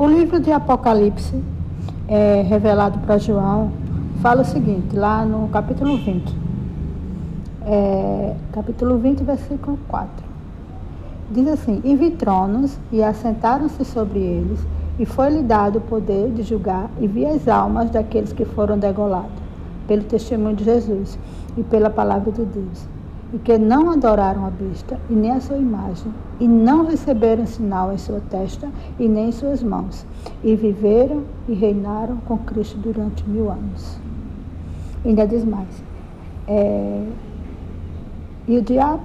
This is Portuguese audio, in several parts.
O livro de Apocalipse, é, revelado para João, fala o seguinte, lá no capítulo 20. É, capítulo 20, versículo 4. Diz assim: E vi tronos, e assentaram-se sobre eles, e foi-lhe dado o poder de julgar, e vi as almas daqueles que foram degolados, pelo testemunho de Jesus e pela palavra de Deus e que não adoraram a besta e nem a sua imagem, e não receberam sinal em sua testa e nem em suas mãos, e viveram e reinaram com Cristo durante mil anos. Ainda diz mais. É, e o diabo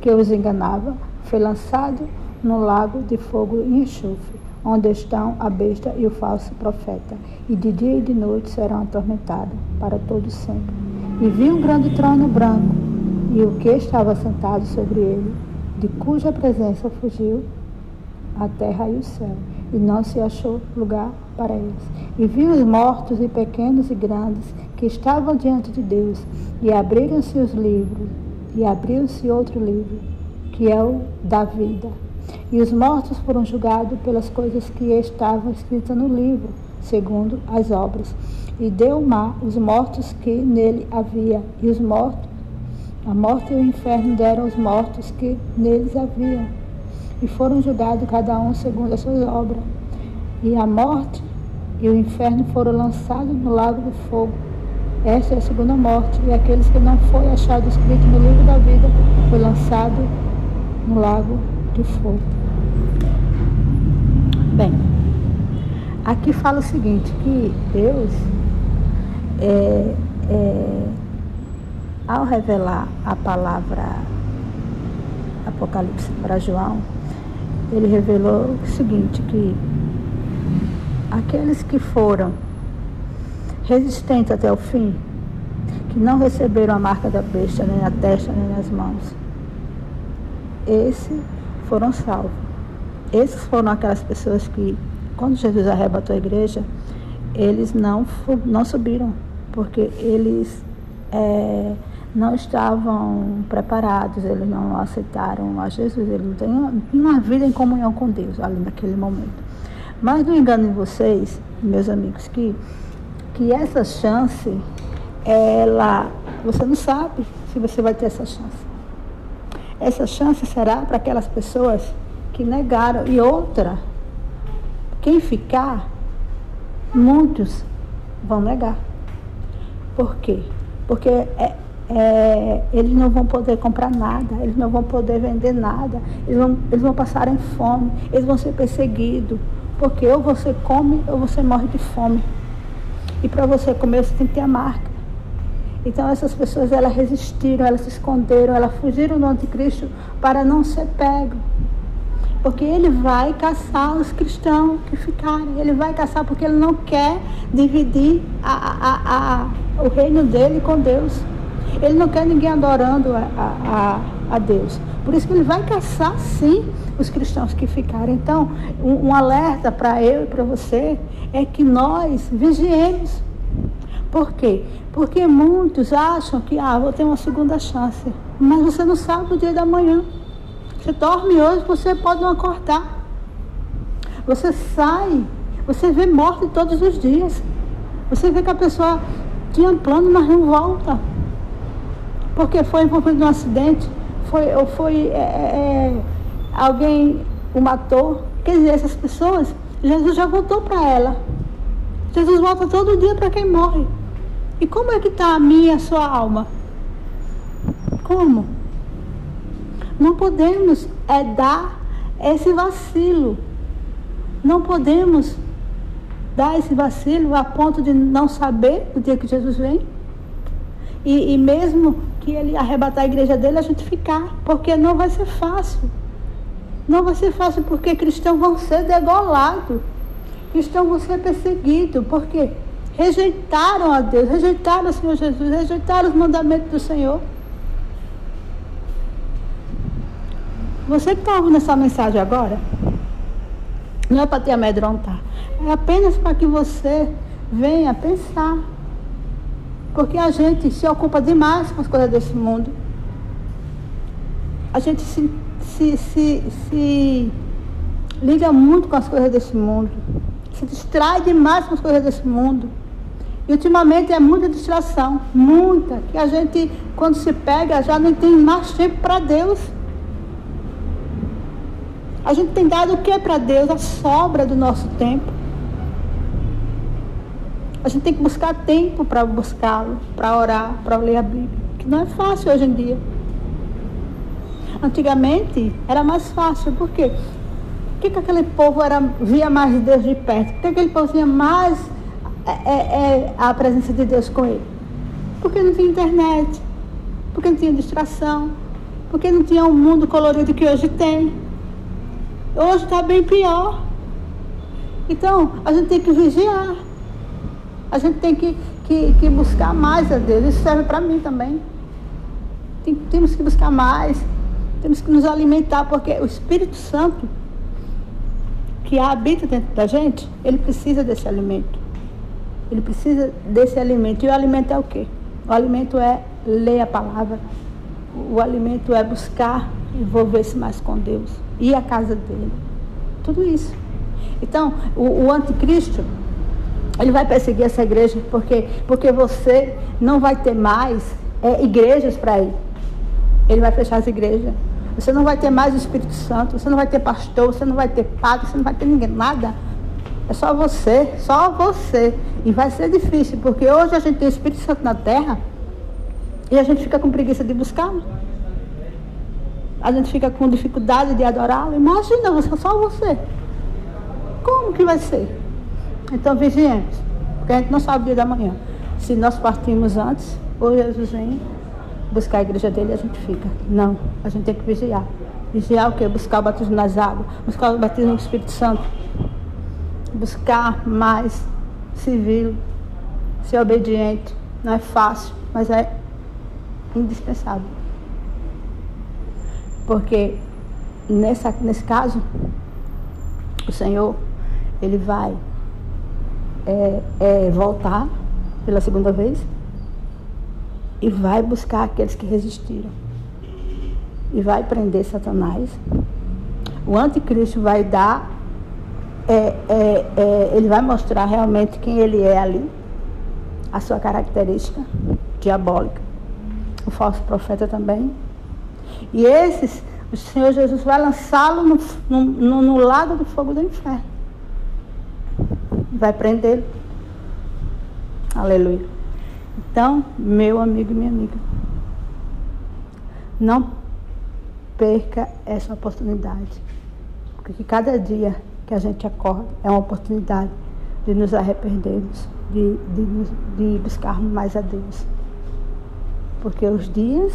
que os enganava foi lançado no lago de fogo e enxofre, onde estão a besta e o falso profeta, e de dia e de noite serão atormentados para todo sempre. E vi um grande trono branco e o que estava sentado sobre ele, de cuja presença fugiu a terra e o céu, e não se achou lugar para eles. E viu os mortos e pequenos e grandes que estavam diante de Deus, e abriram-se os livros, e abriu-se outro livro, que é o da vida. E os mortos foram julgados pelas coisas que estavam escritas no livro, segundo as obras. E deu o mar os mortos que nele havia, e os mortos a morte e o inferno deram aos mortos que neles haviam, e foram julgados cada um segundo as suas obras. E a morte e o inferno foram lançados no lago do fogo. Esta é a segunda morte, e aqueles que não foi achado escrito no livro da vida foi lançado no lago de fogo. Bem, aqui fala o seguinte, que Deus é, é ao revelar a palavra Apocalipse para João, ele revelou o seguinte, que aqueles que foram resistentes até o fim, que não receberam a marca da besta, nem na testa, nem nas mãos, esses foram salvos. Esses foram aquelas pessoas que, quando Jesus arrebatou a igreja, eles não, não subiram, porque eles é, não estavam preparados, eles não aceitaram a Jesus, eles não tinham uma vida em comunhão com Deus ali naquele momento. Mas não enganem vocês, meus amigos, que, que essa chance, ela, você não sabe se você vai ter essa chance. Essa chance será para aquelas pessoas que negaram. E outra, quem ficar, muitos vão negar. Por quê? Porque é, é, eles não vão poder comprar nada, eles não vão poder vender nada, eles vão, eles vão passar em fome, eles vão ser perseguidos, porque ou você come ou você morre de fome. E para você comer você tem que ter a marca. Então essas pessoas elas resistiram, elas se esconderam, elas fugiram do anticristo para não ser pego. Porque ele vai caçar os cristãos que ficarem. Ele vai caçar porque ele não quer dividir a, a, a, o reino dele com Deus. Ele não quer ninguém adorando a, a, a Deus. Por isso que ele vai caçar, sim, os cristãos que ficarem. Então, um, um alerta para eu e para você é que nós vigiemos. Por quê? Porque muitos acham que, ah, vou ter uma segunda chance. Mas você não sabe o dia da manhã. Você dorme hoje, você pode não acordar. Você sai, você vê morte todos os dias. Você vê que a pessoa tinha plano, mas não volta porque foi envolvido num acidente, foi, ou foi é, é, é, alguém o matou. Quer dizer, essas pessoas, Jesus já voltou para ela. Jesus volta todo dia para quem morre. E como é que está a minha a sua alma? Como? Não podemos é dar esse vacilo. Não podemos dar esse vacilo a ponto de não saber o dia que Jesus vem. E, e mesmo que ele arrebatar a igreja dele, a gente ficar, porque não vai ser fácil. Não vai ser fácil porque cristãos vão ser degolados. Cristãos vão ser perseguidos, porque rejeitaram a Deus, rejeitaram o Senhor Jesus, rejeitaram os mandamentos do Senhor. Você que está ouvindo essa mensagem agora, não é para te amedrontar, é apenas para que você venha pensar porque a gente se ocupa demais com as coisas desse mundo. A gente se, se, se, se liga muito com as coisas desse mundo. Se distrai demais com as coisas desse mundo. E ultimamente é muita distração, muita, que a gente, quando se pega, já não tem mais tempo para Deus. A gente tem dado o que para Deus? A sobra do nosso tempo. A gente tem que buscar tempo para buscá-lo, para orar, para ler a Bíblia, que não é fácil hoje em dia. Antigamente era mais fácil, por quê? Por que, que aquele povo era, via mais Deus de perto? Por que aquele povo via mais é, é, é, a presença de Deus com ele? Porque não tinha internet, porque não tinha distração, porque não tinha um mundo colorido que hoje tem. Hoje está bem pior. Então, a gente tem que vigiar. A gente tem que, que, que buscar mais a Deus. Isso serve para mim também. Tem, temos que buscar mais. Temos que nos alimentar, porque o Espírito Santo, que habita dentro da gente, ele precisa desse alimento. Ele precisa desse alimento. E o alimento é o quê? O alimento é ler a palavra. O alimento é buscar envolver-se mais com Deus. Ir à casa dele. Tudo isso. Então, o, o anticristo, ele vai perseguir essa igreja porque, porque você não vai ter mais é, igrejas para ir. Ele vai fechar as igrejas. Você não vai ter mais o Espírito Santo, você não vai ter pastor, você não vai ter padre, você não vai ter ninguém, nada. É só você, só você. E vai ser difícil, porque hoje a gente tem o Espírito Santo na terra e a gente fica com preguiça de buscá-lo. A gente fica com dificuldade de adorá-lo. Imagina, só você. Como que vai ser? Então vigiemos, porque a gente não sabe o dia da manhã. Se nós partimos antes, ou Jesus vem buscar a igreja dele, a gente fica. Não, a gente tem que vigiar. Vigiar o quê? Buscar o batismo nas águas, buscar o batismo do Espírito Santo. Buscar mais civil, ser obediente. Não é fácil, mas é indispensável. Porque nessa, nesse caso, o Senhor, ele vai é, é, voltar pela segunda vez e vai buscar aqueles que resistiram. E vai prender Satanás. O anticristo vai dar, é, é, é, ele vai mostrar realmente quem ele é ali, a sua característica diabólica. O falso profeta também. E esses, o Senhor Jesus vai lançá-lo no, no, no lago do fogo do inferno. Vai prendê-lo. Aleluia. Então, meu amigo e minha amiga, não perca essa oportunidade. Porque cada dia que a gente acorda é uma oportunidade de nos arrependermos, de, de, de buscarmos mais a Deus. Porque os dias,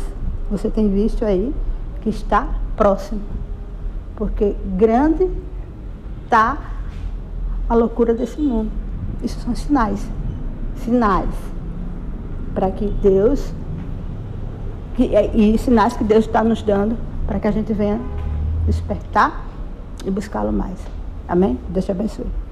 você tem visto aí, que está próximo. Porque grande está a loucura desse mundo. Isso são sinais. Sinais para que Deus, que, e sinais que Deus está nos dando para que a gente venha despertar e buscá-lo mais. Amém? Deus te abençoe.